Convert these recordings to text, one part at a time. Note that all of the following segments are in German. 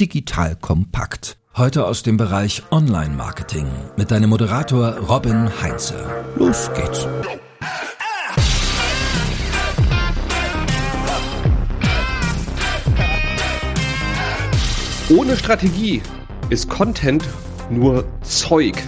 digital kompakt. Heute aus dem Bereich Online-Marketing mit deinem Moderator Robin Heinze. Los geht's. Ohne Strategie ist Content nur Zeug.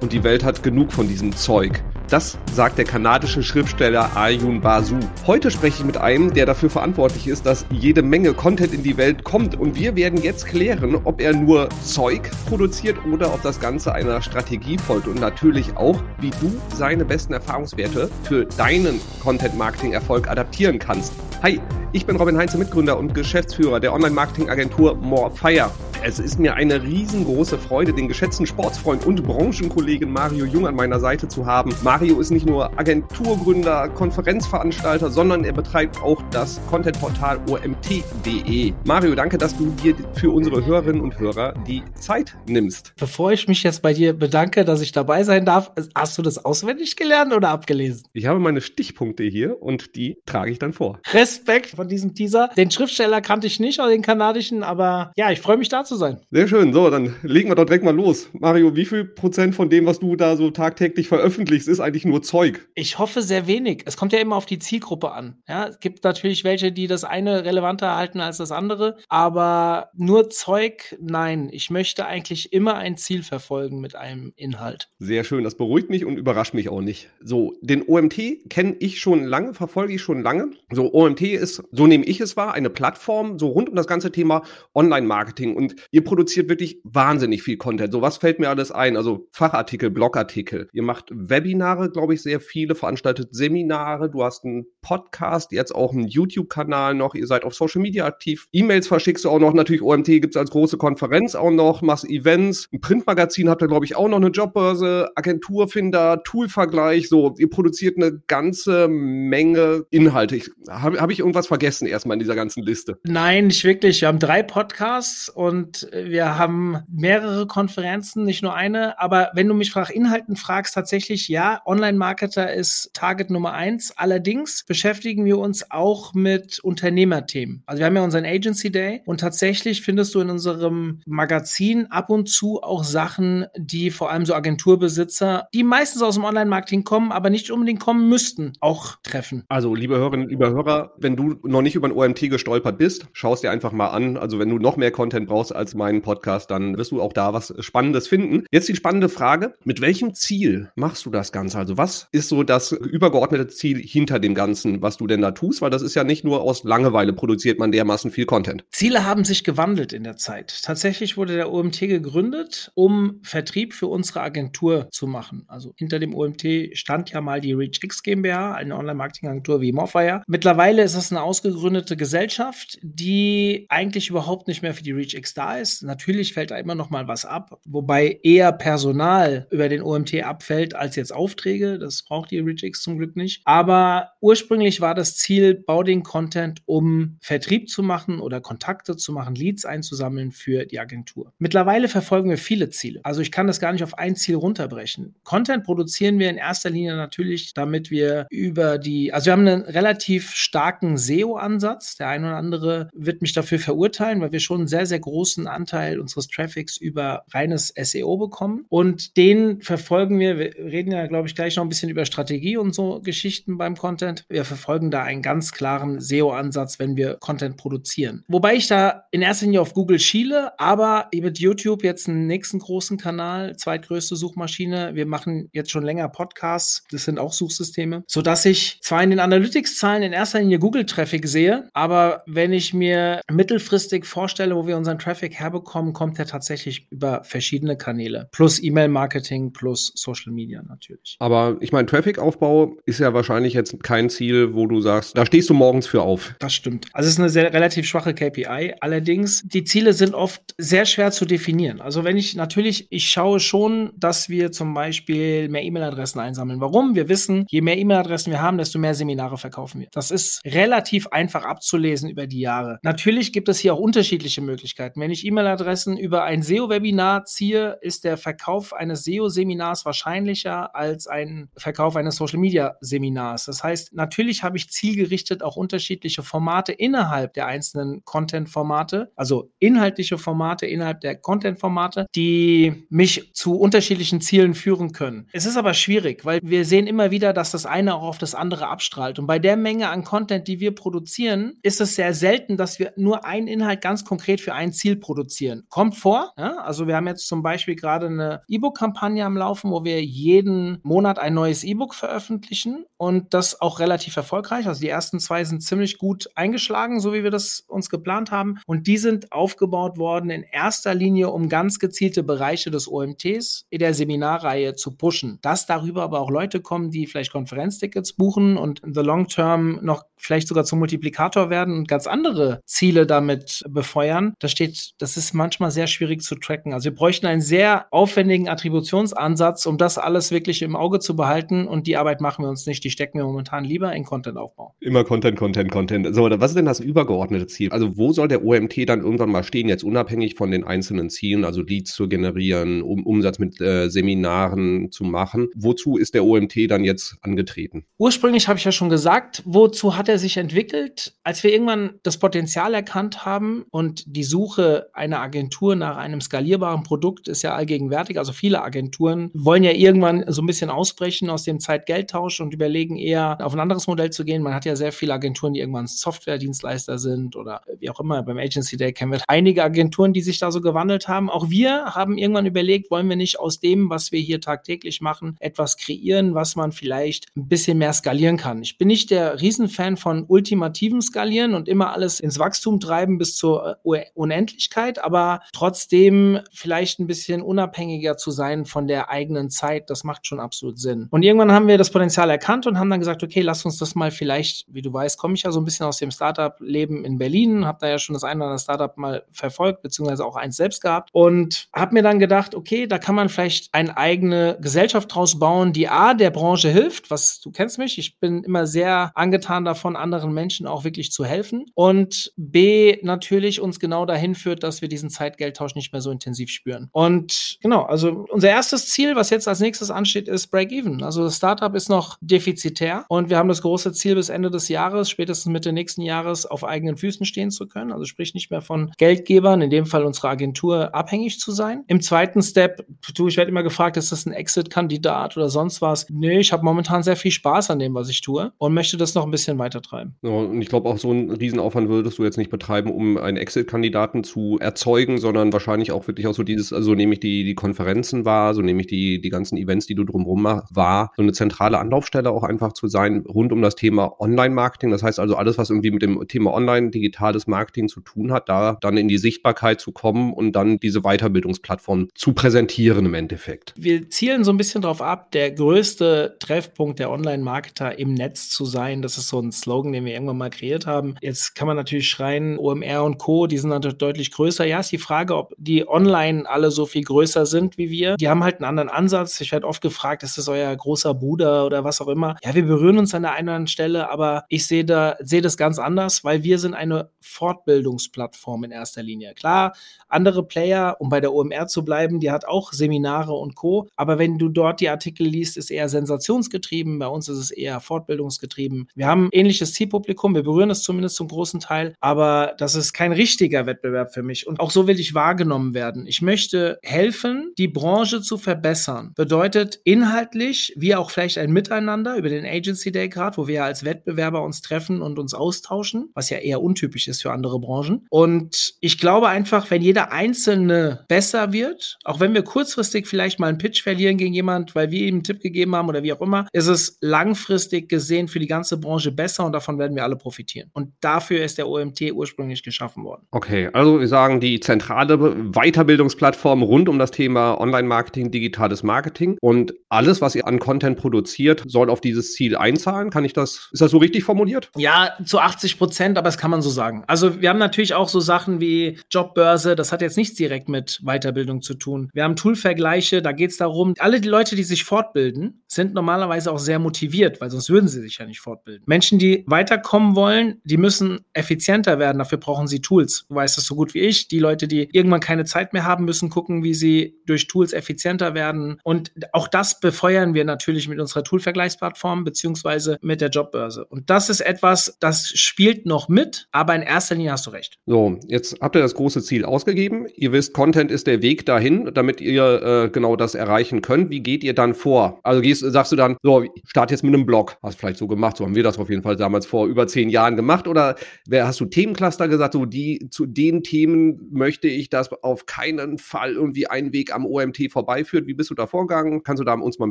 Und die Welt hat genug von diesem Zeug. Das sagt der kanadische Schriftsteller Ayun Basu. Heute spreche ich mit einem, der dafür verantwortlich ist, dass jede Menge Content in die Welt kommt. Und wir werden jetzt klären, ob er nur Zeug produziert oder ob das Ganze einer Strategie folgt. Und natürlich auch, wie du seine besten Erfahrungswerte für deinen Content-Marketing-Erfolg adaptieren kannst. Hi, ich bin Robin Heinze, Mitgründer und Geschäftsführer der Online-Marketing-Agentur Morefire. Es ist mir eine riesengroße Freude, den geschätzten Sportsfreund und Branchenkollegen Mario Jung an meiner Seite zu haben. Mario ist nicht nur Agenturgründer, Konferenzveranstalter, sondern er betreibt auch das Contentportal omt.de. Mario, danke, dass du dir für unsere Hörerinnen und Hörer die Zeit nimmst. Bevor ich mich jetzt bei dir bedanke, dass ich dabei sein darf, hast du das auswendig gelernt oder abgelesen? Ich habe meine Stichpunkte hier und die trage ich dann vor. Respekt von diesem Teaser. Den Schriftsteller kannte ich nicht, den kanadischen, aber ja, ich freue mich da zu zu sein. Sehr schön. So, dann legen wir doch direkt mal los. Mario, wie viel Prozent von dem, was du da so tagtäglich veröffentlichst, ist eigentlich nur Zeug? Ich hoffe sehr wenig. Es kommt ja immer auf die Zielgruppe an. Ja, es gibt natürlich welche, die das eine relevanter halten als das andere, aber nur Zeug, nein. Ich möchte eigentlich immer ein Ziel verfolgen mit einem Inhalt. Sehr schön. Das beruhigt mich und überrascht mich auch nicht. So, den OMT kenne ich schon lange, verfolge ich schon lange. So, OMT ist, so nehme ich es wahr, eine Plattform so rund um das ganze Thema Online-Marketing. Und ihr produziert wirklich wahnsinnig viel Content. So was fällt mir alles ein? Also Fachartikel, Blogartikel. Ihr macht Webinare, glaube ich, sehr viele, veranstaltet Seminare. Du hast einen Podcast, jetzt auch einen YouTube-Kanal noch. Ihr seid auf Social Media aktiv. E-Mails verschickst du auch noch. Natürlich OMT gibt's als große Konferenz auch noch. Machst Events. Ein Printmagazin habt ihr, glaube ich, auch noch eine Jobbörse. Agenturfinder, Toolvergleich. So, ihr produziert eine ganze Menge Inhalte. Habe hab ich irgendwas vergessen erstmal in dieser ganzen Liste? Nein, nicht wirklich. Wir haben drei Podcasts und wir haben mehrere Konferenzen, nicht nur eine. Aber wenn du mich nach Inhalten fragst, tatsächlich ja, Online-Marketer ist Target Nummer eins. Allerdings beschäftigen wir uns auch mit Unternehmerthemen. Also wir haben ja unseren Agency Day und tatsächlich findest du in unserem Magazin ab und zu auch Sachen, die vor allem so Agenturbesitzer, die meistens aus dem Online-Marketing kommen, aber nicht unbedingt kommen müssten, auch treffen. Also, liebe Hörerinnen, liebe Hörer, wenn du noch nicht über ein OMT gestolpert bist, schau es dir einfach mal an. Also, wenn du noch mehr Content brauchst als meinen Podcast, dann wirst du auch da was Spannendes finden. Jetzt die spannende Frage, mit welchem Ziel machst du das Ganze? Also was ist so das übergeordnete Ziel hinter dem Ganzen, was du denn da tust? Weil das ist ja nicht nur aus Langeweile produziert man dermaßen viel Content. Ziele haben sich gewandelt in der Zeit. Tatsächlich wurde der OMT gegründet, um Vertrieb für unsere Agentur zu machen. Also hinter dem OMT stand ja mal die ReachX GmbH, eine Online-Marketing-Agentur wie Morfire. Mittlerweile ist es eine ausgegründete Gesellschaft, die eigentlich überhaupt nicht mehr für die ReachX da ist. Natürlich fällt da immer noch mal was ab, wobei eher Personal über den OMT abfällt als jetzt Aufträge. Das braucht die ReachX zum Glück nicht. Aber ursprünglich war das Ziel, bau den Content, um Vertrieb zu machen oder Kontakte zu machen, Leads einzusammeln für die Agentur. Mittlerweile verfolgen wir viele Ziele. Also ich kann das gar nicht auf ein Ziel runterbrechen. Content produzieren wir in erster Linie natürlich, damit wir über die, also wir haben einen relativ starken SEO-Ansatz. Der eine oder andere wird mich dafür verurteilen, weil wir schon einen sehr, sehr großen Anteil unseres Traffics über reines SEO bekommen. Und den verfolgen wir. Wir reden ja, glaube ich, gleich noch ein bisschen über Strategie und so Geschichten beim Content. Wir verfolgen da einen ganz klaren SEO-Ansatz, wenn wir Content produzieren. Wobei ich da in erster Linie auf Google schiele, aber mit YouTube jetzt einen nächsten großen Kanal, zweitgrößte Suchmaschine. Wir machen jetzt schon länger Podcasts. Das sind auch Suchsysteme, sodass ich zwar in den Analytics-Zahlen in erster Linie Google-Traffic sehe, aber wenn ich mir mittelfristig vorstelle, wo wir unseren Traffic herbekommen, kommt er tatsächlich über verschiedene Kanäle. Plus E-Mail-Marketing, plus Social Media natürlich. Aber ich meine, Traffic-Aufbau ist ja wahrscheinlich jetzt kein Ziel, wo du sagst, da stehst du morgens für auf. Das stimmt. Also es ist eine sehr relativ schwache KPI. Allerdings, die Ziele sind oft sehr schwer zu definieren. Also wenn ich natürlich, ich schaue schon, dass wir zum Beispiel mehr E-Mail-Adressen einsammeln. Warum? Wir wissen, je mehr E-Mail-Adressen wir haben, desto mehr Seminare verkaufen wir. Das ist relativ einfach abzulesen über die Jahre. Natürlich gibt es hier auch unterschiedliche Möglichkeiten. Wenn ich E-Mail-Adressen über ein SEO-Webinar ziehe, ist der Verkauf eines SEO-Seminars wahrscheinlicher als ein Verkauf eines Social-Media-Seminars. Das heißt, natürlich habe ich zielgerichtet auch unterschiedliche Formate innerhalb der einzelnen Content-Formate, also inhaltliche Formate innerhalb der Content-Formate, die mich zu unterschiedlichen Zielen führen können. Es ist aber schwierig, weil wir sehen immer wieder, dass das eine auch auf das andere abstrahlt. Und bei der Menge an Content, die wir produzieren, ist es sehr selten, dass wir nur einen Inhalt ganz konkret für ein Ziel produzieren. Kommt vor. Ja? Also wir haben jetzt zum Beispiel gerade eine E-Book-Kampagne am Laufen, wo wir jeden Monat ein neues E-Book veröffentlichen und das auch relativ erfolgreich. Also die ersten zwei sind ziemlich gut eingeschlagen, so wie wir das uns geplant haben. Und die sind aufgebaut worden in erster Linie, um ganz gezielte Bereiche des OMTs in der Seminarreihe zu pushen. Dass darüber aber auch Leute kommen, die vielleicht Konferenztickets buchen und in the long term noch vielleicht sogar zum Multiplikator werden und ganz andere Ziele damit befeuern. Das steht, das ist manchmal sehr schwierig zu tracken. Also wir bräuchten einen sehr aufwendigen Attributionsansatz, um das alles wirklich im Auge zu behalten. Und die Arbeit machen wir uns nicht. Die stecken wir momentan lieber in Content-Aufbau. Immer Content, Content, Content. So, was ist denn das übergeordnete Ziel? Also wo soll der OMT dann irgendwann mal stehen, jetzt unabhängig von den einzelnen Zielen, also Leads zu generieren, um Umsatz mit äh, Seminaren zu machen? Wozu ist der OMT dann jetzt angetreten? Ursprünglich habe ich ja schon gesagt, wozu hat er sich entwickelt? Als wir irgendwann das Potenzial erkannt haben und die Suche einer Agentur nach einem skalierbaren Produkt ist ja allgegenwärtig. Also viele Agenturen wollen ja irgendwann so ein bisschen ausbrechen aus dem Zeit-Geld-Tausch und überlegen eher auf ein anderes Modell zu gehen. Man hat ja sehr viele Agenturen, die irgendwann Software-Dienstleister sind oder wie auch immer. Beim Agency Day kennen wir einige Agenturen, die sich da so gewandelt haben. Auch wir haben irgendwann überlegt, wollen wir nicht aus dem, was wir hier tagtäglich machen, etwas kreieren, was man vielleicht ein bisschen mehr skalieren kann. Ich bin nicht der Riesenfan von ultimativen Skalieren und immer alles ins Wachstum treiben bis zur äh, Unendlichkeit, aber trotzdem vielleicht ein bisschen unabhängiger zu sein von der eigenen Zeit, das macht schon absolut Sinn. Und irgendwann haben wir das Potenzial erkannt und haben dann gesagt, okay, lass uns das mal vielleicht, wie du weißt, komme ich ja so ein bisschen aus dem Startup-Leben in Berlin, habe da ja schon das eine oder andere Startup mal verfolgt, beziehungsweise auch eins selbst gehabt und habe mir dann gedacht, okay, da kann man vielleicht eine eigene Gesellschaft draus bauen, die A, der Branche hilft, was du kennst mich, ich bin immer sehr angetan davon, anderen Menschen auch wirklich zu helfen und B, natürlich uns genau dahin führt, dass wir diesen Zeitgeldtausch nicht mehr so intensiv spüren. Und genau, also unser erstes Ziel, was jetzt als nächstes ansteht, ist Break-Even. Also das Startup ist noch defizitär und wir haben das große Ziel bis Ende des Jahres, spätestens Mitte nächsten Jahres auf eigenen Füßen stehen zu können. Also sprich nicht mehr von Geldgebern, in dem Fall unserer Agentur, abhängig zu sein. Im zweiten Step, ich werde immer gefragt, ist das ein Exit-Kandidat oder sonst was? Nee, ich habe momentan sehr viel Spaß an dem, was ich tue und möchte das noch ein bisschen weiter treiben. Ja, und ich glaube, auch so einen Riesenaufwand würdest du jetzt nicht betreiben, um einen Exit-Kandidaten zu erzeugen, sondern wahrscheinlich auch wirklich auch so dieses, also nehme ich die, die Konferenzen wahr, so nehme ich die, die ganzen Events, die du drumherum machst, wahr, so eine zentrale Anlaufstelle auch einfach zu sein rund um das Thema Online-Marketing. Das heißt also alles, was irgendwie mit dem Thema Online, digitales Marketing zu tun hat, da dann in die Sichtbarkeit zu kommen und dann diese Weiterbildungsplattform zu präsentieren im Endeffekt. Wir zielen so ein bisschen darauf ab, der größte Treffpunkt der Online-Marketer im Netz zu sein. Das ist so ein Slogan, den wir irgendwann mal kreiert haben. Jetzt kann man natürlich schreien, OMR und Co., die sind natürlich deutlich größer. Ja, ist die Frage, ob die online alle so viel größer sind wie wir. Die haben halt einen anderen Ansatz. Ich werde oft gefragt, ist das euer großer Bruder oder was auch immer? Ja, wir berühren uns an der einen oder anderen Stelle, aber ich sehe da, sehe das ganz anders, weil wir sind eine Fortbildungsplattform in erster Linie. Klar, andere Player, um bei der OMR zu bleiben, die hat auch Seminare und Co. Aber wenn du dort die Artikel liest, ist eher sensationsgetrieben. Bei uns ist es eher fortbildungsgetrieben. Wir haben ähnliches Zielpublikum. Wir berühren es zumindest zum großen Teil. Aber das ist kein richtiger Wettbewerb für mich. Und auch so will ich wahrgenommen werden. Ich möchte helfen, die Branche zu verbessern. Bedeutet inhaltlich, wie auch vielleicht ein Miteinander über den Agency Day gerade, wo wir als Wettbewerber uns treffen und uns austauschen, was ja eher untypisch ist für andere Branchen. Und ich glaube einfach, wenn jeder Einzelne besser wird, auch wenn wir kurzfristig vielleicht mal einen Pitch verlieren gegen jemand, weil wir ihm einen Tipp gegeben haben oder wie auch immer, ist es langfristig gesehen für die ganze Branche besser und davon werden wir alle profitieren. Und dafür ist der OMT ursprünglich geschaffen worden. Okay, also wir sagen, die zentrale Weiterbildungsplattform rund um das Thema Online-Marketing, digitales Marketing und alles, was ihr an Content produziert, soll auf dieses Ziel einzahlen. Kann ich das, ist das so richtig formuliert? Ja, zu 80 Prozent, aber das kann man so sagen. Also wir haben natürlich auch so Sachen wie Jobbörse, das hat jetzt nichts direkt mit Weiterbildung zu tun. Wir haben Toolvergleiche, da geht es darum, alle die Leute, die sich fortbilden, sind normalerweise auch sehr motiviert, weil sonst würden sie sich ja nicht fortbilden. Menschen, die weiterkommen wollen, die müssen effizienter werden, dafür brauchen sie Tools. Du weißt das so gut wie ich. Die Leute, die irgendwann keine Zeit mehr haben, müssen gucken, wie sie durch Tools effizienter werden. Und auch das befeuern wir natürlich mit unserer Tool-Vergleichsplattform beziehungsweise mit der Jobbörse. Und das ist etwas, das spielt noch mit, aber in erster Linie hast du recht. So, jetzt habt ihr das große Ziel ausgegeben. Ihr wisst, Content ist der Weg dahin, damit ihr äh, genau das erreichen könnt. Wie geht ihr dann vor? Also gehst, sagst du dann, so, start jetzt mit einem Blog. Hast vielleicht so gemacht, so haben wir das auf jeden Fall damals vor über zehn Jahren gemacht. Oder wer, hast du Themencluster gesagt, so die zu den Themen möchte ich, dass auf keinen Fall irgendwie ein Weg am OMT vorbeiführt. Wie bist du da vorgegangen? Kannst du da uns mal ein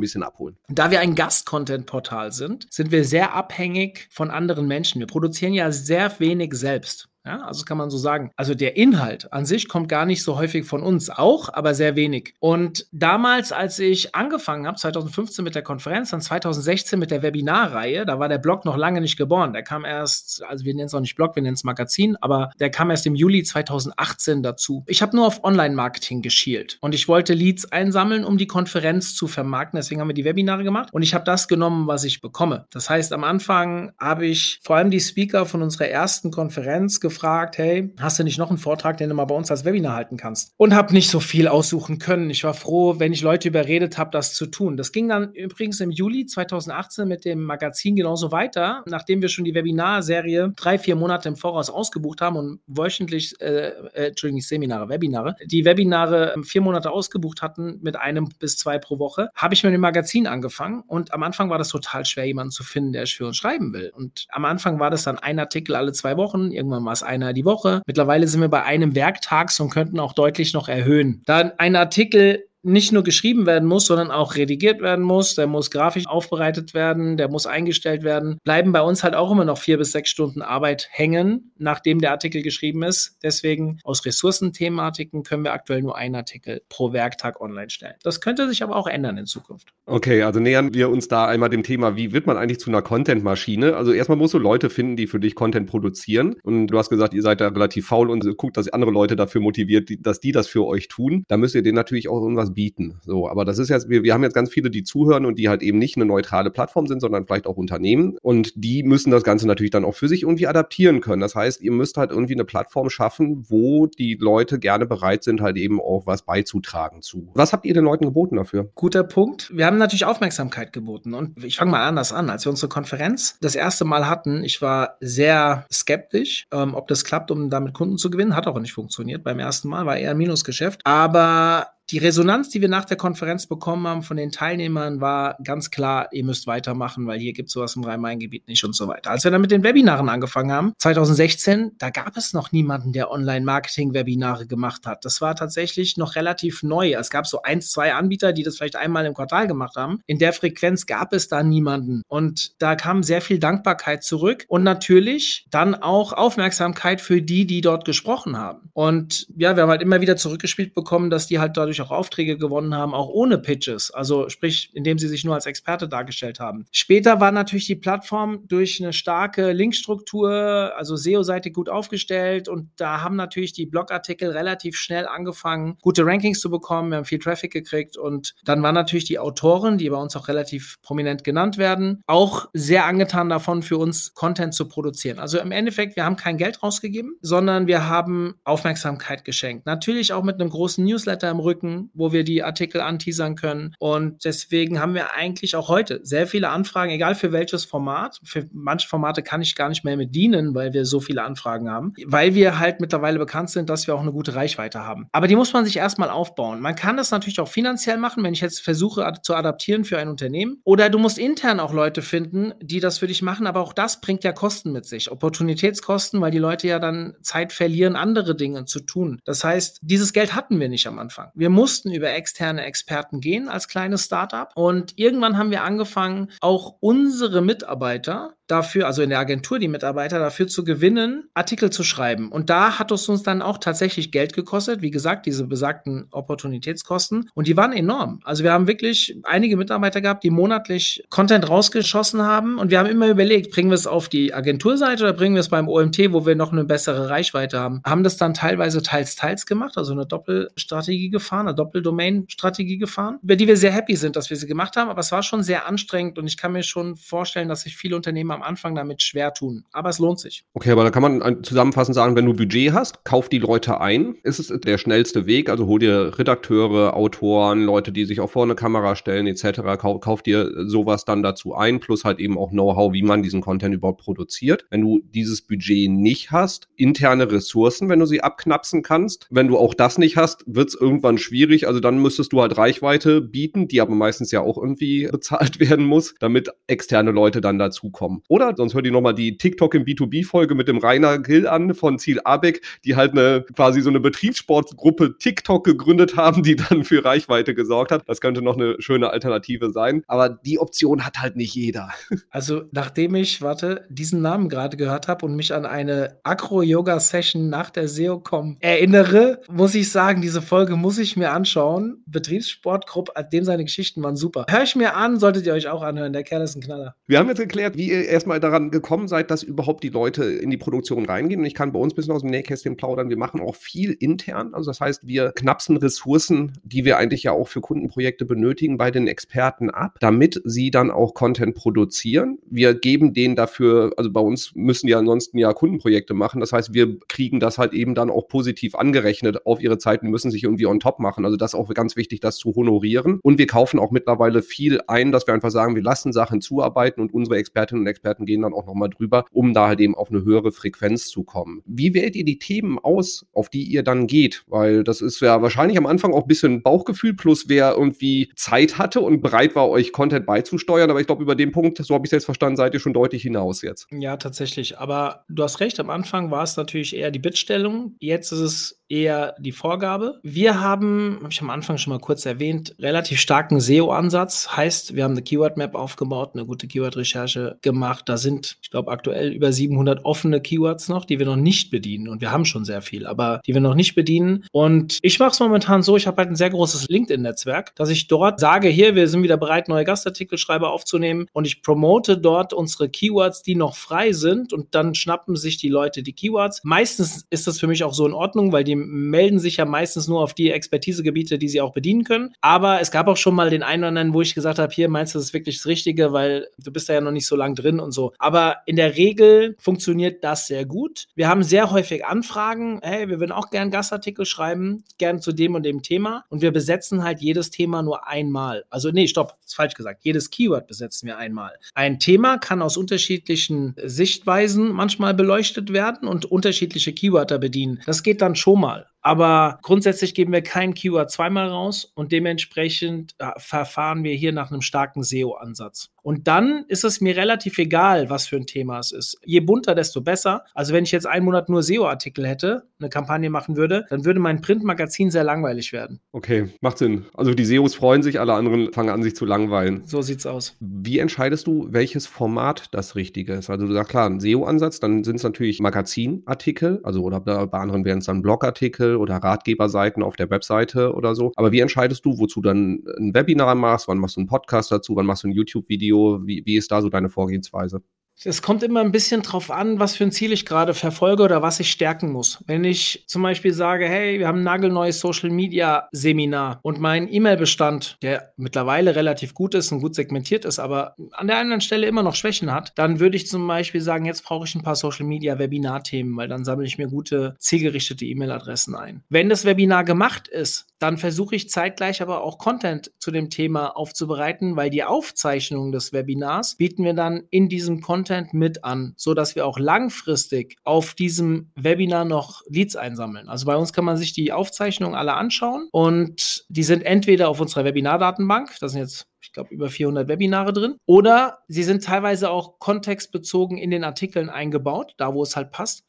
bisschen abholen? Da wir ein Gast-Content-Portal sind, sind wir sehr abhängig von anderen Menschen. Wir produzieren ja sehr wenig selbst. Ja, also kann man so sagen. Also der Inhalt an sich kommt gar nicht so häufig von uns, auch, aber sehr wenig. Und damals, als ich angefangen habe, 2015 mit der Konferenz, dann 2016 mit der Webinarreihe, da war der Blog noch lange nicht geboren. Der kam erst, also wir nennen es auch nicht Blog, wir nennen es Magazin, aber der kam erst im Juli 2018 dazu. Ich habe nur auf Online-Marketing geschielt und ich wollte Leads einsammeln, um die Konferenz zu vermarkten. Deswegen haben wir die Webinare gemacht und ich habe das genommen, was ich bekomme. Das heißt, am Anfang habe ich vor allem die Speaker von unserer ersten Konferenz gefragt, gefragt, hey, hast du nicht noch einen Vortrag, den du mal bei uns als Webinar halten kannst? Und habe nicht so viel aussuchen können. Ich war froh, wenn ich Leute überredet habe, das zu tun. Das ging dann übrigens im Juli 2018 mit dem Magazin genauso weiter, nachdem wir schon die Webinarserie drei, vier Monate im Voraus ausgebucht haben und wöchentlich, äh, äh, Entschuldigung, Seminare, Webinare, die Webinare vier Monate ausgebucht hatten mit einem bis zwei pro Woche, habe ich mit dem Magazin angefangen und am Anfang war das total schwer, jemanden zu finden, der es für uns schreiben will. Und am Anfang war das dann ein Artikel alle zwei Wochen, irgendwann war es einer die Woche. Mittlerweile sind wir bei einem Werktags und könnten auch deutlich noch erhöhen. Dann ein Artikel nicht nur geschrieben werden muss, sondern auch redigiert werden muss. Der muss grafisch aufbereitet werden, der muss eingestellt werden. Bleiben bei uns halt auch immer noch vier bis sechs Stunden Arbeit hängen, nachdem der Artikel geschrieben ist. Deswegen aus Ressourcenthematiken können wir aktuell nur einen Artikel pro Werktag online stellen. Das könnte sich aber auch ändern in Zukunft. Okay, also nähern wir uns da einmal dem Thema, wie wird man eigentlich zu einer Content-Maschine? Also erstmal musst du Leute finden, die für dich Content produzieren. Und du hast gesagt, ihr seid da relativ faul und guckt, dass andere Leute dafür motiviert, dass die das für euch tun. Da müsst ihr denen natürlich auch irgendwas bieten. So, aber das ist jetzt, wir, wir haben jetzt ganz viele, die zuhören und die halt eben nicht eine neutrale Plattform sind, sondern vielleicht auch Unternehmen. Und die müssen das Ganze natürlich dann auch für sich irgendwie adaptieren können. Das heißt, ihr müsst halt irgendwie eine Plattform schaffen, wo die Leute gerne bereit sind, halt eben auch was beizutragen zu. Was habt ihr den Leuten geboten dafür? Guter Punkt. Wir haben natürlich Aufmerksamkeit geboten. Und ich fange mal anders an. Als wir unsere Konferenz das erste Mal hatten, ich war sehr skeptisch, ähm, ob das klappt, um damit Kunden zu gewinnen. Hat auch nicht funktioniert beim ersten Mal, war eher ein Minusgeschäft. Aber die Resonanz, die wir nach der Konferenz bekommen haben von den Teilnehmern, war ganz klar, ihr müsst weitermachen, weil hier gibt es sowas im Rhein-Main-Gebiet nicht und so weiter. Als wir dann mit den Webinaren angefangen haben, 2016, da gab es noch niemanden, der Online-Marketing-Webinare gemacht hat. Das war tatsächlich noch relativ neu. Es gab so ein, zwei Anbieter, die das vielleicht einmal im Quartal gemacht haben. In der Frequenz gab es da niemanden. Und da kam sehr viel Dankbarkeit zurück und natürlich dann auch Aufmerksamkeit für die, die dort gesprochen haben. Und ja, wir haben halt immer wieder zurückgespielt bekommen, dass die halt dadurch dadurch auch Aufträge gewonnen haben, auch ohne Pitches, also sprich, indem sie sich nur als Experte dargestellt haben. Später war natürlich die Plattform durch eine starke Linkstruktur, also SEO-Seite gut aufgestellt und da haben natürlich die Blogartikel relativ schnell angefangen, gute Rankings zu bekommen, wir haben viel Traffic gekriegt und dann waren natürlich die Autoren, die bei uns auch relativ prominent genannt werden, auch sehr angetan davon, für uns Content zu produzieren. Also im Endeffekt, wir haben kein Geld rausgegeben, sondern wir haben Aufmerksamkeit geschenkt. Natürlich auch mit einem großen Newsletter im Rücken, Rücken, wo wir die Artikel anteasern können. Und deswegen haben wir eigentlich auch heute sehr viele Anfragen, egal für welches Format. Für manche Formate kann ich gar nicht mehr mit dienen, weil wir so viele Anfragen haben, weil wir halt mittlerweile bekannt sind, dass wir auch eine gute Reichweite haben. Aber die muss man sich erstmal aufbauen. Man kann das natürlich auch finanziell machen, wenn ich jetzt versuche zu adaptieren für ein Unternehmen. Oder du musst intern auch Leute finden, die das für dich machen. Aber auch das bringt ja Kosten mit sich. Opportunitätskosten, weil die Leute ja dann Zeit verlieren, andere Dinge zu tun. Das heißt, dieses Geld hatten wir nicht am Anfang. Wir mussten über externe Experten gehen als kleines Startup. Und irgendwann haben wir angefangen, auch unsere Mitarbeiter dafür, also in der Agentur die Mitarbeiter dafür zu gewinnen, Artikel zu schreiben. Und da hat es uns dann auch tatsächlich Geld gekostet. Wie gesagt, diese besagten Opportunitätskosten. Und die waren enorm. Also wir haben wirklich einige Mitarbeiter gehabt, die monatlich Content rausgeschossen haben. Und wir haben immer überlegt, bringen wir es auf die Agenturseite oder bringen wir es beim OMT, wo wir noch eine bessere Reichweite haben. Haben das dann teilweise teils, teils gemacht, also eine Doppelstrategie gefahren, eine Doppeldomain-Strategie gefahren, über die wir sehr happy sind, dass wir sie gemacht haben. Aber es war schon sehr anstrengend und ich kann mir schon vorstellen, dass sich viele Unternehmer am Anfang damit schwer tun. Aber es lohnt sich. Okay, aber da kann man zusammenfassend sagen, wenn du Budget hast, kauf die Leute ein. Ist es der schnellste Weg? Also hol dir Redakteure, Autoren, Leute, die sich auch vor eine Kamera stellen, etc. Kauf, kauf dir sowas dann dazu ein, plus halt eben auch Know-how, wie man diesen Content überhaupt produziert. Wenn du dieses Budget nicht hast, interne Ressourcen, wenn du sie abknapsen kannst. Wenn du auch das nicht hast, wird es irgendwann schwierig. Also dann müsstest du halt Reichweite bieten, die aber meistens ja auch irgendwie bezahlt werden muss, damit externe Leute dann dazukommen. Oder sonst hör dir nochmal die TikTok im B2B-Folge mit dem Rainer Gill an von Ziel Abeck, die halt eine quasi so eine Betriebssportgruppe TikTok gegründet haben, die dann für Reichweite gesorgt hat. Das könnte noch eine schöne Alternative sein. Aber die Option hat halt nicht jeder. Also nachdem ich, warte, diesen Namen gerade gehört habe und mich an eine Acro-Yoga-Session nach der SEOCom erinnere, muss ich sagen, diese Folge muss ich mir anschauen. Betriebssportgruppe, dem seine Geschichten waren super. Hör ich mir an, solltet ihr euch auch anhören. Der Kerl ist ein Knaller. Wir haben jetzt erklärt, wie ihr erstmal daran gekommen seid, dass überhaupt die Leute in die Produktion reingehen. Und ich kann bei uns ein bisschen aus dem Nähkästchen plaudern. Wir machen auch viel intern. Also das heißt, wir knapsen Ressourcen, die wir eigentlich ja auch für Kundenprojekte benötigen, bei den Experten ab, damit sie dann auch Content produzieren. Wir geben denen dafür, also bei uns müssen die ansonsten ja Kundenprojekte machen. Das heißt, wir kriegen das halt eben dann auch positiv angerechnet auf ihre Zeiten, müssen sich irgendwie on top machen. Also das ist auch ganz wichtig, das zu honorieren. Und wir kaufen auch mittlerweile viel ein, dass wir einfach sagen, wir lassen Sachen zuarbeiten und unsere Expertinnen und Experten gehen dann auch nochmal drüber, um da halt eben auf eine höhere Frequenz zu kommen. Wie wählt ihr die Themen aus, auf die ihr dann geht? Weil das ist ja wahrscheinlich am Anfang auch ein bisschen Bauchgefühl, plus wer irgendwie Zeit hatte und bereit war, euch Content beizusteuern. Aber ich glaube, über den Punkt, so habe ich es jetzt verstanden, seid ihr schon deutlich hinaus jetzt. Ja, tatsächlich. Aber du hast recht, am Anfang war es natürlich eher die Bittstellung. Jetzt ist es eher die Vorgabe. Wir haben, habe ich am Anfang schon mal kurz erwähnt, relativ starken SEO-Ansatz. Heißt, wir haben eine Keyword-Map aufgebaut, eine gute Keyword-Recherche gemacht. Da sind, ich glaube, aktuell über 700 offene Keywords noch, die wir noch nicht bedienen. Und wir haben schon sehr viel, aber die wir noch nicht bedienen. Und ich mache es momentan so, ich habe halt ein sehr großes LinkedIn-Netzwerk, dass ich dort sage, hier, wir sind wieder bereit, neue Gastartikelschreiber aufzunehmen. Und ich promote dort unsere Keywords, die noch frei sind. Und dann schnappen sich die Leute die Keywords. Meistens ist das für mich auch so in Ordnung, weil die melden sich ja meistens nur auf die Expertisegebiete, die sie auch bedienen können. Aber es gab auch schon mal den einen oder anderen, wo ich gesagt habe, hier meinst du das ist wirklich das Richtige, weil du bist da ja noch nicht so lang drin und so. Aber in der Regel funktioniert das sehr gut. Wir haben sehr häufig Anfragen, hey, wir würden auch gern Gastartikel schreiben, gern zu dem und dem Thema. Und wir besetzen halt jedes Thema nur einmal. Also nee, stopp, ist falsch gesagt. Jedes Keyword besetzen wir einmal. Ein Thema kann aus unterschiedlichen Sichtweisen manchmal beleuchtet werden und unterschiedliche Keywörter bedienen. Das geht dann schon mal. Aber grundsätzlich geben wir kein Keyword zweimal raus und dementsprechend äh, verfahren wir hier nach einem starken SEO-Ansatz. Und dann ist es mir relativ egal, was für ein Thema es ist. Je bunter, desto besser. Also wenn ich jetzt einen Monat nur SEO-Artikel hätte, eine Kampagne machen würde, dann würde mein Printmagazin sehr langweilig werden. Okay, macht Sinn. Also die SEOs freuen sich, alle anderen fangen an, sich zu langweilen. So sieht's aus. Wie entscheidest du, welches Format das Richtige ist? Also du sagst klar, ein SEO-Ansatz, dann sind es natürlich Magazinartikel, also oder bei anderen wären es dann Blogartikel oder Ratgeberseiten auf der Webseite oder so. Aber wie entscheidest du, wozu dann ein Webinar machst, wann machst du einen Podcast dazu, wann machst du ein YouTube-Video? Wie, wie ist da so deine Vorgehensweise? Es kommt immer ein bisschen drauf an, was für ein Ziel ich gerade verfolge oder was ich stärken muss. Wenn ich zum Beispiel sage, hey, wir haben ein nagelneues Social Media Seminar und mein E-Mail-Bestand, der mittlerweile relativ gut ist und gut segmentiert ist, aber an der anderen Stelle immer noch Schwächen hat, dann würde ich zum Beispiel sagen, jetzt brauche ich ein paar Social Media Webinar-Themen, weil dann sammle ich mir gute, zielgerichtete E-Mail-Adressen ein. Wenn das Webinar gemacht ist, dann versuche ich zeitgleich aber auch Content zu dem Thema aufzubereiten, weil die Aufzeichnung des Webinars bieten wir dann in diesem Content Content mit an, so dass wir auch langfristig auf diesem Webinar noch Leads einsammeln. Also bei uns kann man sich die Aufzeichnungen alle anschauen und die sind entweder auf unserer Webinardatenbank, da sind jetzt ich glaube, über 400 Webinare drin. Oder sie sind teilweise auch kontextbezogen in den Artikeln eingebaut, da wo es halt passt.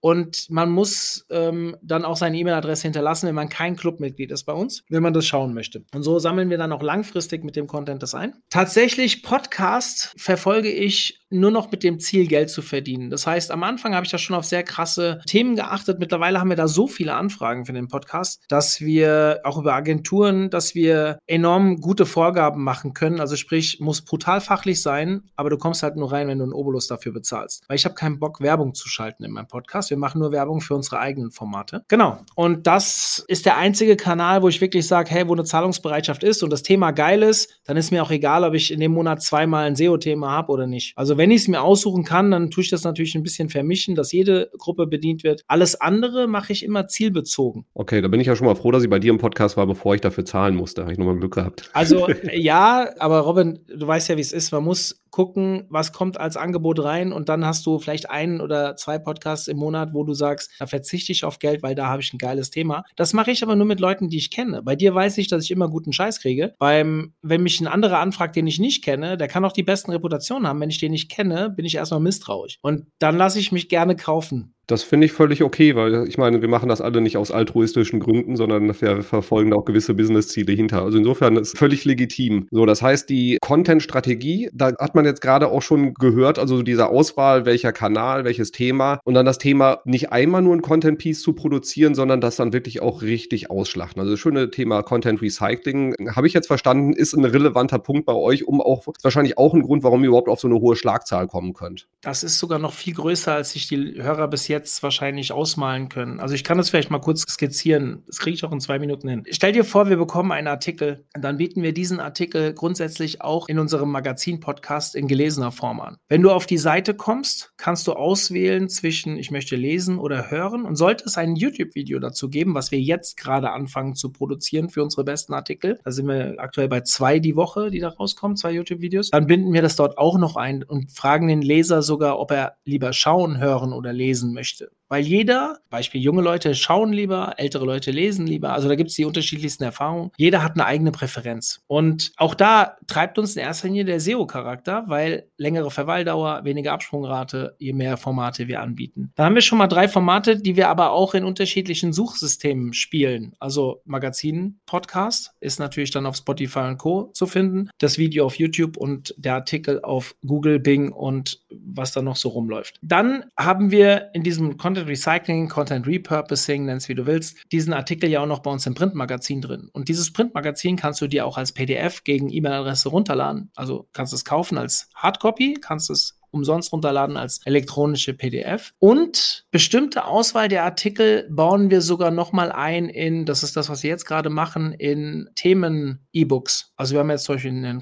Und man muss ähm, dann auch seine E-Mail-Adresse hinterlassen, wenn man kein Clubmitglied ist bei uns, wenn man das schauen möchte. Und so sammeln wir dann auch langfristig mit dem Content das ein. Tatsächlich Podcast verfolge ich nur noch mit dem Ziel, Geld zu verdienen. Das heißt, am Anfang habe ich da schon auf sehr krasse Themen geachtet. Mittlerweile haben wir da so viele Anfragen für den Podcast, dass wir auch über Agenturen, dass wir enorm gute Vorgaben machen können. Also sprich, muss brutal fachlich sein, aber du kommst halt nur rein, wenn du einen Obolus dafür bezahlst. Weil ich habe keinen Bock, Werbung zu schalten in meinem Podcast. Wir machen nur Werbung für unsere eigenen Formate. Genau. Und das ist der einzige Kanal, wo ich wirklich sage, hey, wo eine Zahlungsbereitschaft ist und das Thema geil ist, dann ist mir auch egal, ob ich in dem Monat zweimal ein SEO-Thema habe oder nicht. Also wenn ich es mir aussuchen kann, dann tue ich das natürlich ein bisschen vermischen, dass jede Gruppe bedient wird. Alles andere mache ich immer zielbezogen. Okay, da bin ich ja schon mal froh, dass ich bei dir im Podcast war, bevor ich dafür zahlen musste. Habe ich nochmal Glück gehabt. Also ja, aber Robin, du weißt ja, wie es ist. Man muss gucken, was kommt als Angebot rein und dann hast du vielleicht einen oder zwei Podcasts im Monat, wo du sagst, da verzichte ich auf Geld, weil da habe ich ein geiles Thema. Das mache ich aber nur mit Leuten, die ich kenne. Bei dir weiß ich, dass ich immer guten Scheiß kriege. Beim, wenn mich ein anderer anfragt, den ich nicht kenne, der kann auch die besten Reputationen haben. Wenn ich den nicht kenne, bin ich erstmal misstrauisch. Und dann lasse ich mich gerne kaufen. Das finde ich völlig okay, weil ich meine, wir machen das alle nicht aus altruistischen Gründen, sondern wir verfolgen auch gewisse Businessziele hinter. Also insofern ist völlig legitim. So, das heißt, die Content-Strategie, da hat man jetzt gerade auch schon gehört, also diese Auswahl, welcher Kanal, welches Thema und dann das Thema nicht einmal nur ein Content-Piece zu produzieren, sondern das dann wirklich auch richtig ausschlachten. Also das schöne Thema Content Recycling, habe ich jetzt verstanden, ist ein relevanter Punkt bei euch, um auch wahrscheinlich auch ein Grund, warum ihr überhaupt auf so eine hohe Schlagzahl kommen könnt. Das ist sogar noch viel größer, als sich die Hörer bis jetzt wahrscheinlich ausmalen können. Also ich kann das vielleicht mal kurz skizzieren. Das kriege ich auch in zwei Minuten hin. Stell dir vor, wir bekommen einen Artikel. Dann bieten wir diesen Artikel grundsätzlich auch in unserem Magazin-Podcast in gelesener Form an. Wenn du auf die Seite kommst, kannst du auswählen zwischen ich möchte lesen oder hören und sollte es ein YouTube-Video dazu geben, was wir jetzt gerade anfangen zu produzieren für unsere besten Artikel. Da sind wir aktuell bei zwei die Woche, die da rauskommen, zwei YouTube-Videos. Dann binden wir das dort auch noch ein und fragen den Leser sogar, ob er lieber schauen, hören oder lesen möchte möchte. Weil jeder, Beispiel junge Leute schauen lieber, ältere Leute lesen lieber, also da gibt es die unterschiedlichsten Erfahrungen. Jeder hat eine eigene Präferenz. Und auch da treibt uns in erster Linie der SEO-Charakter, weil längere Verweildauer, weniger Absprungrate, je mehr Formate wir anbieten. Da haben wir schon mal drei Formate, die wir aber auch in unterschiedlichen Suchsystemen spielen. Also Magazin, Podcast ist natürlich dann auf Spotify und Co. zu finden, das Video auf YouTube und der Artikel auf Google, Bing und was da noch so rumläuft. Dann haben wir in diesem Content Content Recycling, Content Repurposing, nenn's wie du willst, diesen Artikel ja auch noch bei uns im Printmagazin drin. Und dieses Printmagazin kannst du dir auch als PDF gegen E-Mail-Adresse runterladen. Also kannst du es kaufen als Hardcopy, kannst es umsonst runterladen als elektronische PDF. Und bestimmte Auswahl der Artikel bauen wir sogar nochmal ein in, das ist das, was wir jetzt gerade machen, in Themen-E-Books. Also wir haben jetzt zum Beispiel ein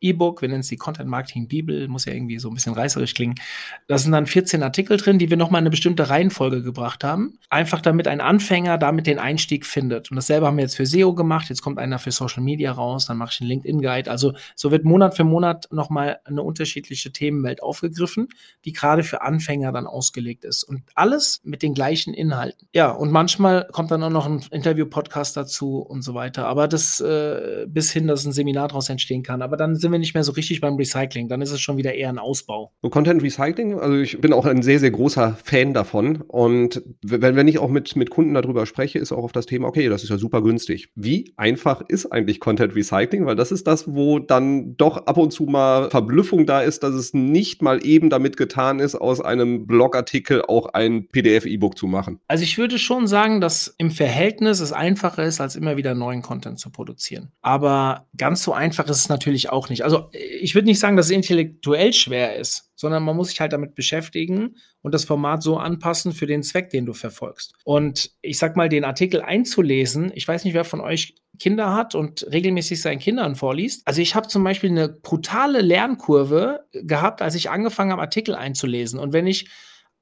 Content-Marketing-E-Book, wir nennen es die Content-Marketing-Bibel, muss ja irgendwie so ein bisschen reißerisch klingen. Da sind dann 14 Artikel drin, die wir nochmal in eine bestimmte Reihenfolge gebracht haben. Einfach damit ein Anfänger damit den Einstieg findet. Und dasselbe haben wir jetzt für SEO gemacht. Jetzt kommt einer für Social Media raus, dann mache ich einen LinkedIn-Guide. Also so wird Monat für Monat nochmal eine unterschiedliche Themen Themenwelt aufgegriffen, die gerade für Anfänger dann ausgelegt ist. Und alles mit den gleichen Inhalten. Ja, und manchmal kommt dann auch noch ein Interview-Podcast dazu und so weiter. Aber das äh, bis hin, dass ein Seminar daraus entstehen kann. Aber dann sind wir nicht mehr so richtig beim Recycling. Dann ist es schon wieder eher ein Ausbau. So Content Recycling, also ich bin auch ein sehr, sehr großer Fan davon. Und wenn, wenn ich auch mit, mit Kunden darüber spreche, ist auch auf das Thema, okay, das ist ja super günstig. Wie einfach ist eigentlich Content Recycling? Weil das ist das, wo dann doch ab und zu mal Verblüffung da ist, dass es nicht mal eben damit getan ist, aus einem Blogartikel auch ein PDF-E-Book zu machen. Also ich würde schon sagen, dass im Verhältnis es einfacher ist, als immer wieder neuen Content zu produzieren. Aber ganz so einfach ist es natürlich auch nicht. Also ich würde nicht sagen, dass es intellektuell schwer ist sondern man muss sich halt damit beschäftigen und das Format so anpassen für den Zweck, den du verfolgst. Und ich sag mal, den Artikel einzulesen, ich weiß nicht, wer von euch Kinder hat und regelmäßig seinen Kindern vorliest. Also ich habe zum Beispiel eine brutale Lernkurve gehabt, als ich angefangen habe, Artikel einzulesen. Und wenn ich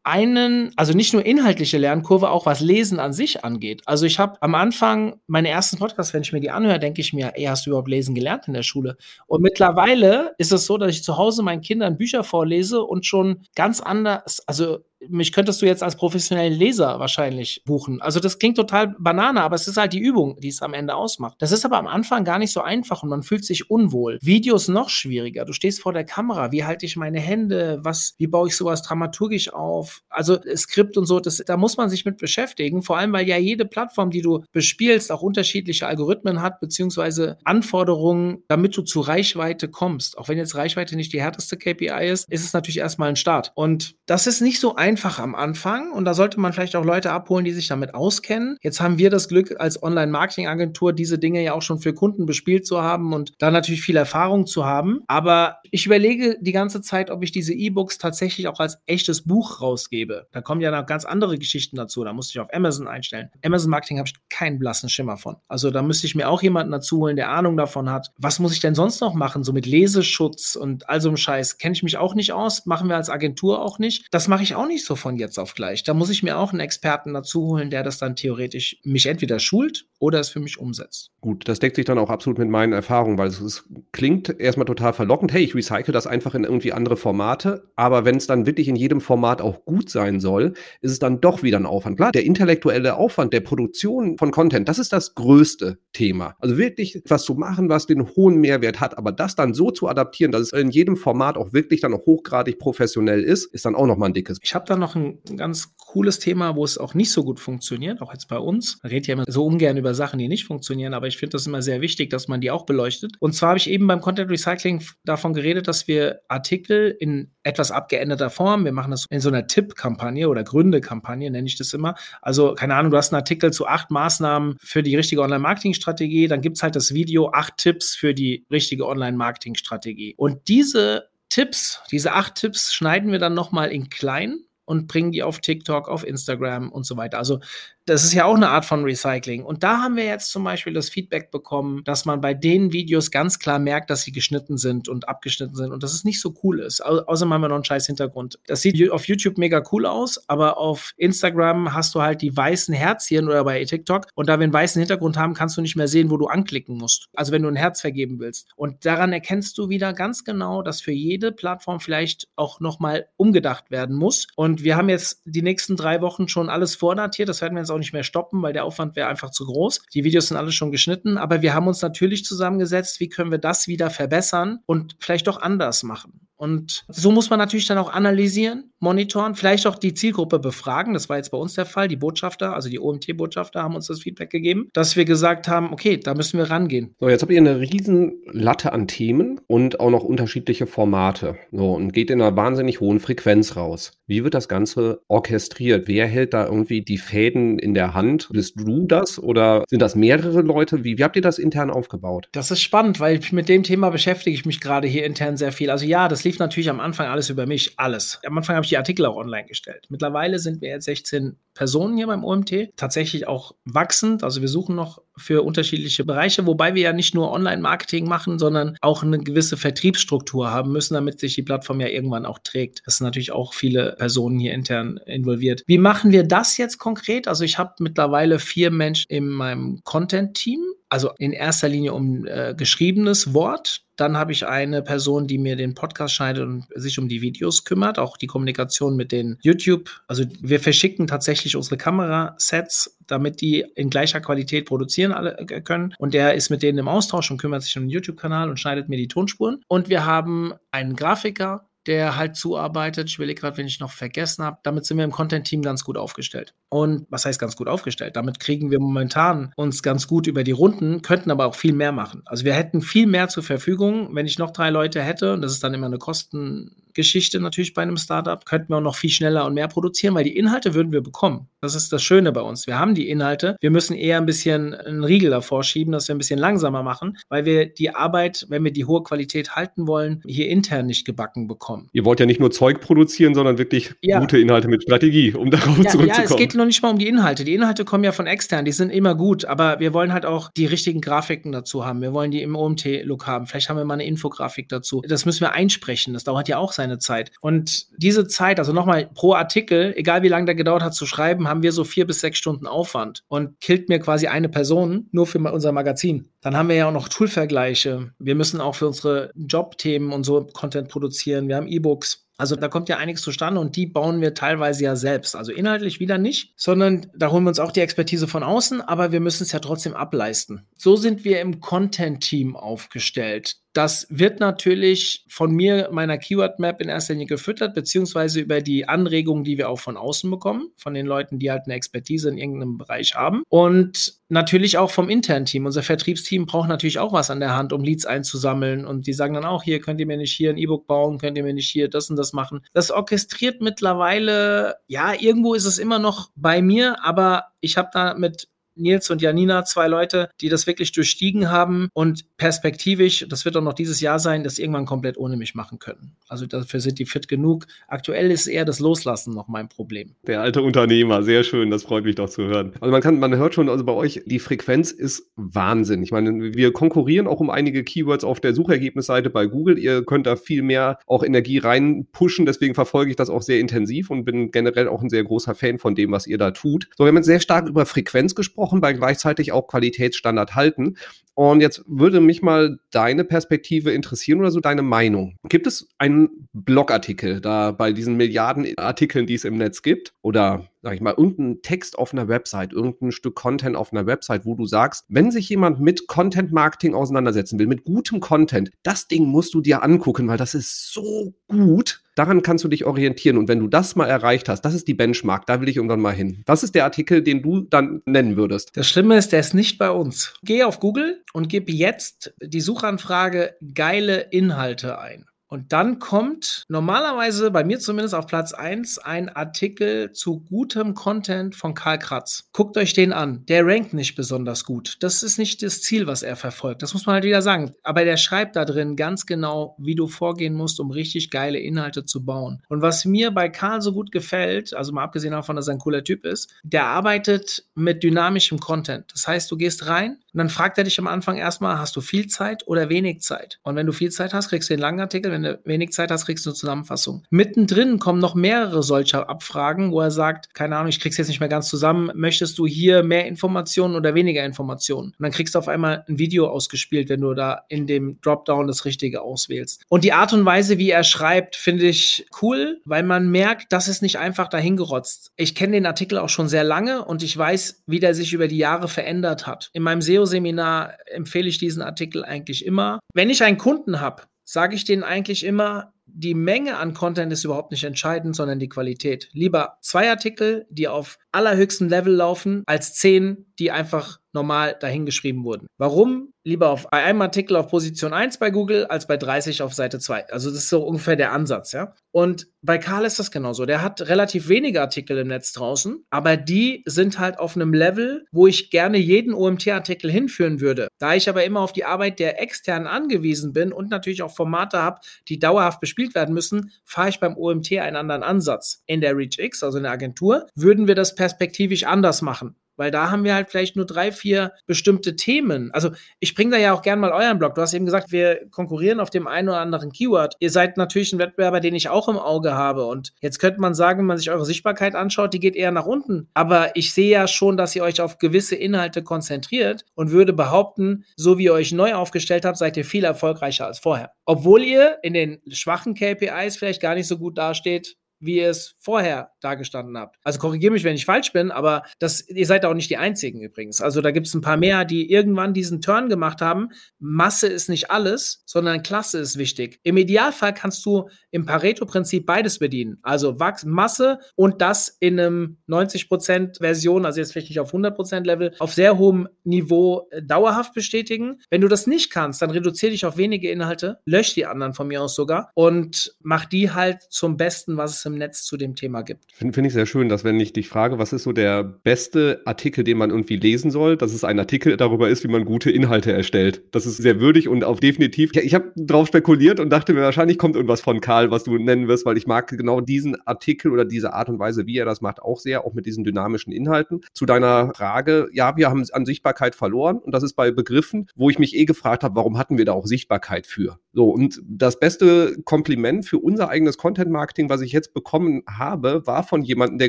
einen, also nicht nur inhaltliche Lernkurve, auch was Lesen an sich angeht. Also ich habe am Anfang meine ersten Podcasts, wenn ich mir die anhöre, denke ich mir, ey, hast du überhaupt lesen gelernt in der Schule? Und mittlerweile ist es so, dass ich zu Hause meinen Kindern Bücher vorlese und schon ganz anders, also mich könntest du jetzt als professionellen Leser wahrscheinlich buchen. Also das klingt total banane, aber es ist halt die Übung, die es am Ende ausmacht. Das ist aber am Anfang gar nicht so einfach und man fühlt sich unwohl. Videos noch schwieriger. Du stehst vor der Kamera. Wie halte ich meine Hände? Was, wie baue ich sowas dramaturgisch auf? Also Skript und so, das, da muss man sich mit beschäftigen. Vor allem, weil ja jede Plattform, die du bespielst, auch unterschiedliche Algorithmen hat, beziehungsweise Anforderungen, damit du zu Reichweite kommst. Auch wenn jetzt Reichweite nicht die härteste KPI ist, ist es natürlich erstmal ein Start. Und das ist nicht so einfach einfach am Anfang und da sollte man vielleicht auch Leute abholen, die sich damit auskennen. Jetzt haben wir das Glück als Online-Marketing-Agentur, diese Dinge ja auch schon für Kunden bespielt zu haben und da natürlich viel Erfahrung zu haben. Aber ich überlege die ganze Zeit, ob ich diese E-Books tatsächlich auch als echtes Buch rausgebe. Da kommen ja noch ganz andere Geschichten dazu. Da musste ich auf Amazon einstellen. Amazon Marketing habe ich keinen blassen Schimmer von. Also da müsste ich mir auch jemanden dazu holen, der Ahnung davon hat. Was muss ich denn sonst noch machen? So mit Leseschutz und all so einem Scheiß kenne ich mich auch nicht aus. Machen wir als Agentur auch nicht. Das mache ich auch nicht so von jetzt auf gleich. Da muss ich mir auch einen Experten dazu holen, der das dann theoretisch mich entweder schult oder es für mich umsetzt. Gut, das deckt sich dann auch absolut mit meinen Erfahrungen, weil es, es klingt erstmal total verlockend. Hey, ich recycle das einfach in irgendwie andere Formate. Aber wenn es dann wirklich in jedem Format auch gut sein soll, ist es dann doch wieder ein Aufwand. Klar, der intellektuelle Aufwand der Produktion von Content, das ist das größte Thema. Also wirklich was zu machen, was den hohen Mehrwert hat, aber das dann so zu adaptieren, dass es in jedem Format auch wirklich dann auch hochgradig professionell ist, ist dann auch nochmal ein dickes. Ich habe da noch ein ganz cooles Thema, wo es auch nicht so gut funktioniert, auch jetzt bei uns. Man redet ja immer so ungern über Sachen, die nicht funktionieren, aber ich finde das immer sehr wichtig, dass man die auch beleuchtet. Und zwar habe ich eben beim Content Recycling davon geredet, dass wir Artikel in etwas abgeänderter Form, wir machen das in so einer Tipp-Kampagne oder Gründe-Kampagne, nenne ich das immer. Also, keine Ahnung, du hast einen Artikel zu acht Maßnahmen für die richtige Online-Marketing-Strategie, dann gibt es halt das Video acht Tipps für die richtige Online-Marketing-Strategie. Und diese Tipps, diese acht Tipps schneiden wir dann nochmal in klein und bringen die auf TikTok, auf Instagram und so weiter. Also das ist ja auch eine Art von Recycling. Und da haben wir jetzt zum Beispiel das Feedback bekommen, dass man bei den Videos ganz klar merkt, dass sie geschnitten sind und abgeschnitten sind und dass es nicht so cool ist. Au außerdem haben wir noch einen scheiß Hintergrund. Das sieht auf YouTube mega cool aus, aber auf Instagram hast du halt die weißen Herzchen oder bei TikTok. Und da wir einen weißen Hintergrund haben, kannst du nicht mehr sehen, wo du anklicken musst. Also wenn du ein Herz vergeben willst. Und daran erkennst du wieder ganz genau, dass für jede Plattform vielleicht auch nochmal umgedacht werden muss. Und wir haben jetzt die nächsten drei Wochen schon alles vordatiert. Das werden wir jetzt auch auch nicht mehr stoppen, weil der Aufwand wäre einfach zu groß. Die Videos sind alle schon geschnitten, aber wir haben uns natürlich zusammengesetzt, wie können wir das wieder verbessern und vielleicht doch anders machen. Und so muss man natürlich dann auch analysieren, monitoren, vielleicht auch die Zielgruppe befragen. Das war jetzt bei uns der Fall. Die Botschafter, also die OMT-Botschafter, haben uns das Feedback gegeben, dass wir gesagt haben, okay, da müssen wir rangehen. So, jetzt habt ihr eine riesen Latte an Themen und auch noch unterschiedliche Formate. So, und geht in einer wahnsinnig hohen Frequenz raus. Wie wird das Ganze orchestriert? Wer hält da irgendwie die Fäden in der Hand? Bist du das oder sind das mehrere Leute? Wie, wie habt ihr das intern aufgebaut? Das ist spannend, weil mit dem Thema beschäftige ich mich gerade hier intern sehr viel. Also ja, das lief natürlich am Anfang alles über mich, alles. Am Anfang habe ich die Artikel auch online gestellt. Mittlerweile sind wir jetzt 16 Personen hier beim OMT, tatsächlich auch wachsend. Also wir suchen noch für unterschiedliche Bereiche, wobei wir ja nicht nur Online-Marketing machen, sondern auch eine gewisse Vertriebsstruktur haben müssen, damit sich die Plattform ja irgendwann auch trägt. Das sind natürlich auch viele Personen hier intern involviert. Wie machen wir das jetzt konkret? Also ich habe mittlerweile vier Menschen in meinem Content-Team also in erster Linie um äh, geschriebenes Wort. Dann habe ich eine Person, die mir den Podcast schneidet und sich um die Videos kümmert, auch die Kommunikation mit den YouTube. Also wir verschicken tatsächlich unsere Kamerasets, damit die in gleicher Qualität produzieren alle, äh, können. Und der ist mit denen im Austausch und kümmert sich um den YouTube-Kanal und schneidet mir die Tonspuren. Und wir haben einen Grafiker, der halt zuarbeitet. Ich will gerade, wenn ich noch vergessen habe. Damit sind wir im Content-Team ganz gut aufgestellt. Und was heißt ganz gut aufgestellt? Damit kriegen wir momentan uns ganz gut über die Runden, könnten aber auch viel mehr machen. Also wir hätten viel mehr zur Verfügung, wenn ich noch drei Leute hätte. Und das ist dann immer eine Kosten Geschichte natürlich bei einem Startup, könnten wir auch noch viel schneller und mehr produzieren, weil die Inhalte würden wir bekommen. Das ist das Schöne bei uns. Wir haben die Inhalte. Wir müssen eher ein bisschen einen Riegel davor schieben, dass wir ein bisschen langsamer machen, weil wir die Arbeit, wenn wir die hohe Qualität halten wollen, hier intern nicht gebacken bekommen. Ihr wollt ja nicht nur Zeug produzieren, sondern wirklich ja. gute Inhalte mit Strategie, um darauf ja, zurückzukommen. Ja, es geht noch nicht mal um die Inhalte. Die Inhalte kommen ja von extern, die sind immer gut, aber wir wollen halt auch die richtigen Grafiken dazu haben. Wir wollen die im OMT-Look haben. Vielleicht haben wir mal eine Infografik dazu. Das müssen wir einsprechen. Das dauert ja auch seine seine Zeit. Und diese Zeit, also nochmal pro Artikel, egal wie lange der gedauert hat zu schreiben, haben wir so vier bis sechs Stunden Aufwand und killt mir quasi eine Person nur für unser Magazin. Dann haben wir ja auch noch Toolvergleiche. Wir müssen auch für unsere Jobthemen und so Content produzieren. Wir haben E-Books. Also da kommt ja einiges zustande und die bauen wir teilweise ja selbst. Also inhaltlich wieder nicht, sondern da holen wir uns auch die Expertise von außen, aber wir müssen es ja trotzdem ableisten. So sind wir im Content-Team aufgestellt das wird natürlich von mir, meiner Keyword Map in erster Linie gefüttert, beziehungsweise über die Anregungen, die wir auch von außen bekommen, von den Leuten, die halt eine Expertise in irgendeinem Bereich haben. Und natürlich auch vom internen Team. Unser Vertriebsteam braucht natürlich auch was an der Hand, um Leads einzusammeln. Und die sagen dann auch, hier könnt ihr mir nicht hier ein E-Book bauen, könnt ihr mir nicht hier das und das machen. Das orchestriert mittlerweile, ja, irgendwo ist es immer noch bei mir, aber ich habe da mit Nils und Janina, zwei Leute, die das wirklich durchstiegen haben und perspektivisch, das wird auch noch dieses Jahr sein, das irgendwann komplett ohne mich machen können. Also dafür sind die fit genug. Aktuell ist eher das Loslassen noch mein Problem. Der alte Unternehmer, sehr schön, das freut mich doch zu hören. Also man kann, man hört schon, also bei euch, die Frequenz ist Wahnsinn. Ich meine, wir konkurrieren auch um einige Keywords auf der Suchergebnisseite bei Google. Ihr könnt da viel mehr auch Energie reinpushen, deswegen verfolge ich das auch sehr intensiv und bin generell auch ein sehr großer Fan von dem, was ihr da tut. So, wir haben jetzt sehr stark über Frequenz gesprochen gesprochen, bei gleichzeitig auch Qualitätsstandard halten. Und jetzt würde mich mal deine Perspektive interessieren oder so deine Meinung. Gibt es einen Blogartikel da bei diesen Milliarden Artikeln, die es im Netz gibt? Oder sag ich mal, irgendein Text auf einer Website, irgendein Stück Content auf einer Website, wo du sagst, wenn sich jemand mit Content Marketing auseinandersetzen will, mit gutem Content, das Ding musst du dir angucken, weil das ist so gut. Daran kannst du dich orientieren. Und wenn du das mal erreicht hast, das ist die Benchmark, da will ich irgendwann mal hin. Was ist der Artikel, den du dann nennen würdest? Das Schlimme ist, der ist nicht bei uns. Geh auf Google und gib jetzt die Suchanfrage geile Inhalte ein. Und dann kommt normalerweise bei mir zumindest auf Platz 1 ein Artikel zu gutem Content von Karl Kratz. Guckt euch den an. Der rankt nicht besonders gut. Das ist nicht das Ziel, was er verfolgt. Das muss man halt wieder sagen. Aber der schreibt da drin ganz genau, wie du vorgehen musst, um richtig geile Inhalte zu bauen. Und was mir bei Karl so gut gefällt, also mal abgesehen davon, dass er ein cooler Typ ist, der arbeitet mit dynamischem Content. Das heißt, du gehst rein und dann fragt er dich am Anfang erstmal, hast du viel Zeit oder wenig Zeit? Und wenn du viel Zeit hast, kriegst du den langen Artikel wenn du wenig Zeit hast, kriegst du eine Zusammenfassung. Mittendrin kommen noch mehrere solcher Abfragen, wo er sagt, keine Ahnung, ich krieg's jetzt nicht mehr ganz zusammen, möchtest du hier mehr Informationen oder weniger Informationen? Und dann kriegst du auf einmal ein Video ausgespielt, wenn du da in dem Dropdown das Richtige auswählst. Und die Art und Weise, wie er schreibt, finde ich cool, weil man merkt, das ist nicht einfach dahingerotzt. Ich kenne den Artikel auch schon sehr lange und ich weiß, wie der sich über die Jahre verändert hat. In meinem SEO-Seminar empfehle ich diesen Artikel eigentlich immer. Wenn ich einen Kunden habe, sage ich denen eigentlich immer, die Menge an Content ist überhaupt nicht entscheidend, sondern die Qualität. Lieber zwei Artikel, die auf allerhöchstem Level laufen, als zehn, die einfach normal dahingeschrieben wurden. Warum? Lieber auf einem Artikel auf Position 1 bei Google als bei 30 auf Seite 2. Also das ist so ungefähr der Ansatz, ja. Und bei Karl ist das genauso. Der hat relativ wenige Artikel im Netz draußen, aber die sind halt auf einem Level, wo ich gerne jeden OMT-Artikel hinführen würde. Da ich aber immer auf die Arbeit der externen angewiesen bin und natürlich auch Formate habe, die dauerhaft bespielt werden müssen, fahre ich beim OMT einen anderen Ansatz. In der ReachX, also in der Agentur, würden wir das perspektivisch anders machen. Weil da haben wir halt vielleicht nur drei, vier bestimmte Themen. Also ich bringe da ja auch gern mal euren Blog. Du hast eben gesagt, wir konkurrieren auf dem einen oder anderen Keyword. Ihr seid natürlich ein Wettbewerber, den ich auch im Auge habe. Und jetzt könnte man sagen, wenn man sich eure Sichtbarkeit anschaut, die geht eher nach unten. Aber ich sehe ja schon, dass ihr euch auf gewisse Inhalte konzentriert und würde behaupten, so wie ihr euch neu aufgestellt habt, seid ihr viel erfolgreicher als vorher. Obwohl ihr in den schwachen KPIs vielleicht gar nicht so gut dasteht, wie ihr es vorher dargestanden habt. Also korrigiere mich, wenn ich falsch bin, aber das, ihr seid auch nicht die Einzigen übrigens. Also da gibt es ein paar mehr, die irgendwann diesen Turn gemacht haben. Masse ist nicht alles, sondern Klasse ist wichtig. Im Idealfall kannst du im Pareto-Prinzip beides bedienen. Also Wachs Masse und das in einem 90% Version, also jetzt vielleicht nicht auf 100% Level, auf sehr hohem Niveau äh, dauerhaft bestätigen. Wenn du das nicht kannst, dann reduziere dich auf wenige Inhalte, lösch die anderen von mir aus sogar und mach die halt zum Besten, was es im Netz zu dem Thema gibt. Finde find ich sehr schön, dass wenn ich dich frage, was ist so der beste Artikel, den man irgendwie lesen soll, dass es ein Artikel darüber ist, wie man gute Inhalte erstellt. Das ist sehr würdig und auch definitiv. Ich, ich habe drauf spekuliert und dachte mir, wahrscheinlich kommt irgendwas von Karl, was du nennen wirst, weil ich mag genau diesen Artikel oder diese Art und Weise, wie er das macht, auch sehr, auch mit diesen dynamischen Inhalten. Zu deiner Frage, ja, wir haben an Sichtbarkeit verloren und das ist bei Begriffen, wo ich mich eh gefragt habe, warum hatten wir da auch Sichtbarkeit für? So, und das beste Kompliment für unser eigenes Content-Marketing, was ich jetzt bekommen habe, war von jemandem, der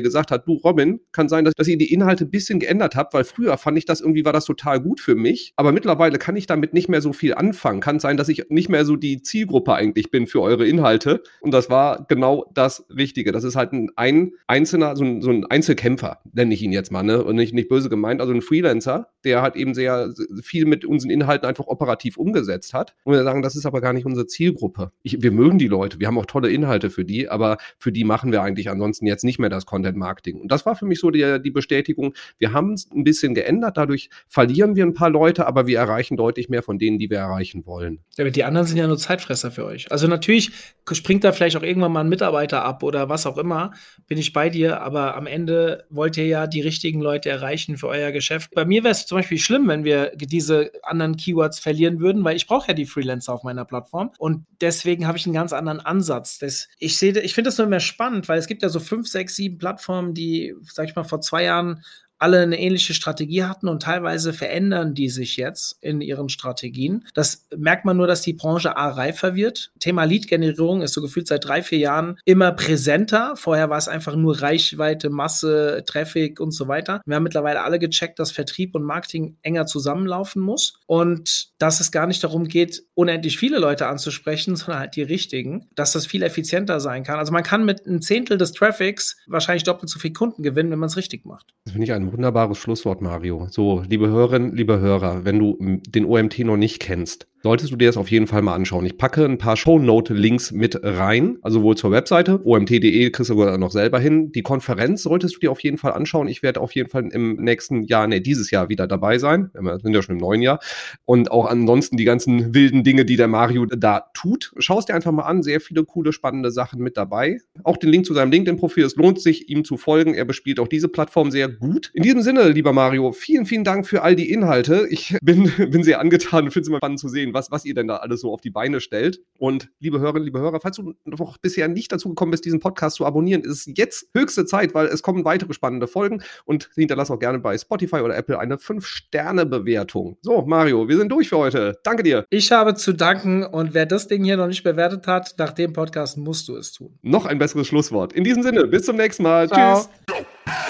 gesagt hat, du Robin, kann sein, dass, dass ihr die Inhalte ein bisschen geändert habt, weil früher fand ich das irgendwie, war das total gut für mich, aber mittlerweile kann ich damit nicht mehr so viel anfangen. Kann sein, dass ich nicht mehr so die Zielgruppe eigentlich bin für eure Inhalte. Und das war genau das Richtige. Das ist halt ein, ein einzelner, so ein, so ein Einzelkämpfer, nenne ich ihn jetzt mal, ne? Und nicht, nicht böse gemeint, also ein Freelancer, der halt eben sehr viel mit unseren Inhalten einfach operativ umgesetzt hat. Und wir sagen, das ist aber gar nicht unsere Zielgruppe. Ich, wir mögen die Leute, wir haben auch tolle Inhalte für die, aber für die machen wir eigentlich ansonsten jetzt nicht mehr das Content Marketing. Und das war für mich so die, die Bestätigung, wir haben es ein bisschen geändert, dadurch verlieren wir ein paar Leute, aber wir erreichen deutlich mehr von denen, die wir erreichen wollen. Ja, aber die anderen sind ja nur Zeitfresser für euch. Also natürlich springt da vielleicht auch irgendwann mal ein Mitarbeiter ab oder was auch immer, bin ich bei dir, aber am Ende wollt ihr ja die richtigen Leute erreichen für euer Geschäft. Bei mir wäre es zum Beispiel schlimm, wenn wir diese anderen Keywords verlieren würden, weil ich brauche ja die Freelancer auf meiner Plattform und deswegen habe ich einen ganz anderen Ansatz. Das, ich ich finde das nur immer spannend, weil es gibt ja so fünf, sechs, sieben Plattformen, die, sag ich mal, vor zwei Jahren alle eine ähnliche Strategie hatten und teilweise verändern die sich jetzt in ihren Strategien. Das merkt man nur, dass die Branche A reifer wird. Thema Lead-Generierung ist so gefühlt seit drei, vier Jahren immer präsenter. Vorher war es einfach nur Reichweite, Masse, Traffic und so weiter. Wir haben mittlerweile alle gecheckt, dass Vertrieb und Marketing enger zusammenlaufen muss und dass es gar nicht darum geht, unendlich viele Leute anzusprechen, sondern halt die richtigen, dass das viel effizienter sein kann. Also man kann mit einem Zehntel des Traffics wahrscheinlich doppelt so viel Kunden gewinnen, wenn man es richtig macht. Das finde ich ein wunderbares Schlusswort, Mario. So, liebe Hörerinnen, liebe Hörer, wenn du den OMT noch nicht kennst, solltest du dir das auf jeden Fall mal anschauen. Ich packe ein paar Shownote-Links mit rein, also wohl zur Webseite, omt.de kriegst du noch selber hin. Die Konferenz solltest du dir auf jeden Fall anschauen. Ich werde auf jeden Fall im nächsten Jahr, nee, dieses Jahr wieder dabei sein. Wir sind ja schon im neuen Jahr. Und auch ansonsten die ganzen wilden Dinge, die der Mario da tut. Schau es dir einfach mal an. Sehr viele coole, spannende Sachen mit dabei. Auch den Link zu seinem LinkedIn-Profil. Es lohnt sich, ihm zu folgen. Er bespielt auch diese Plattform sehr gut. In diesem Sinne, lieber Mario, vielen, vielen Dank für all die Inhalte. Ich bin, bin sehr angetan und finde es immer spannend zu sehen, was, was ihr denn da alles so auf die Beine stellt. Und liebe Hörerinnen, liebe Hörer, falls du noch bisher nicht dazu gekommen bist, diesen Podcast zu abonnieren, ist jetzt höchste Zeit, weil es kommen weitere spannende Folgen und hinterlass auch gerne bei Spotify oder Apple eine 5-Sterne-Bewertung. So, Mario, wir sind durch für heute. Danke dir. Ich habe zu danken und wer das Ding hier noch nicht bewertet hat, nach dem Podcast musst du es tun. Noch ein besseres Schlusswort. In diesem Sinne, bis zum nächsten Mal. Ciao. Tschüss.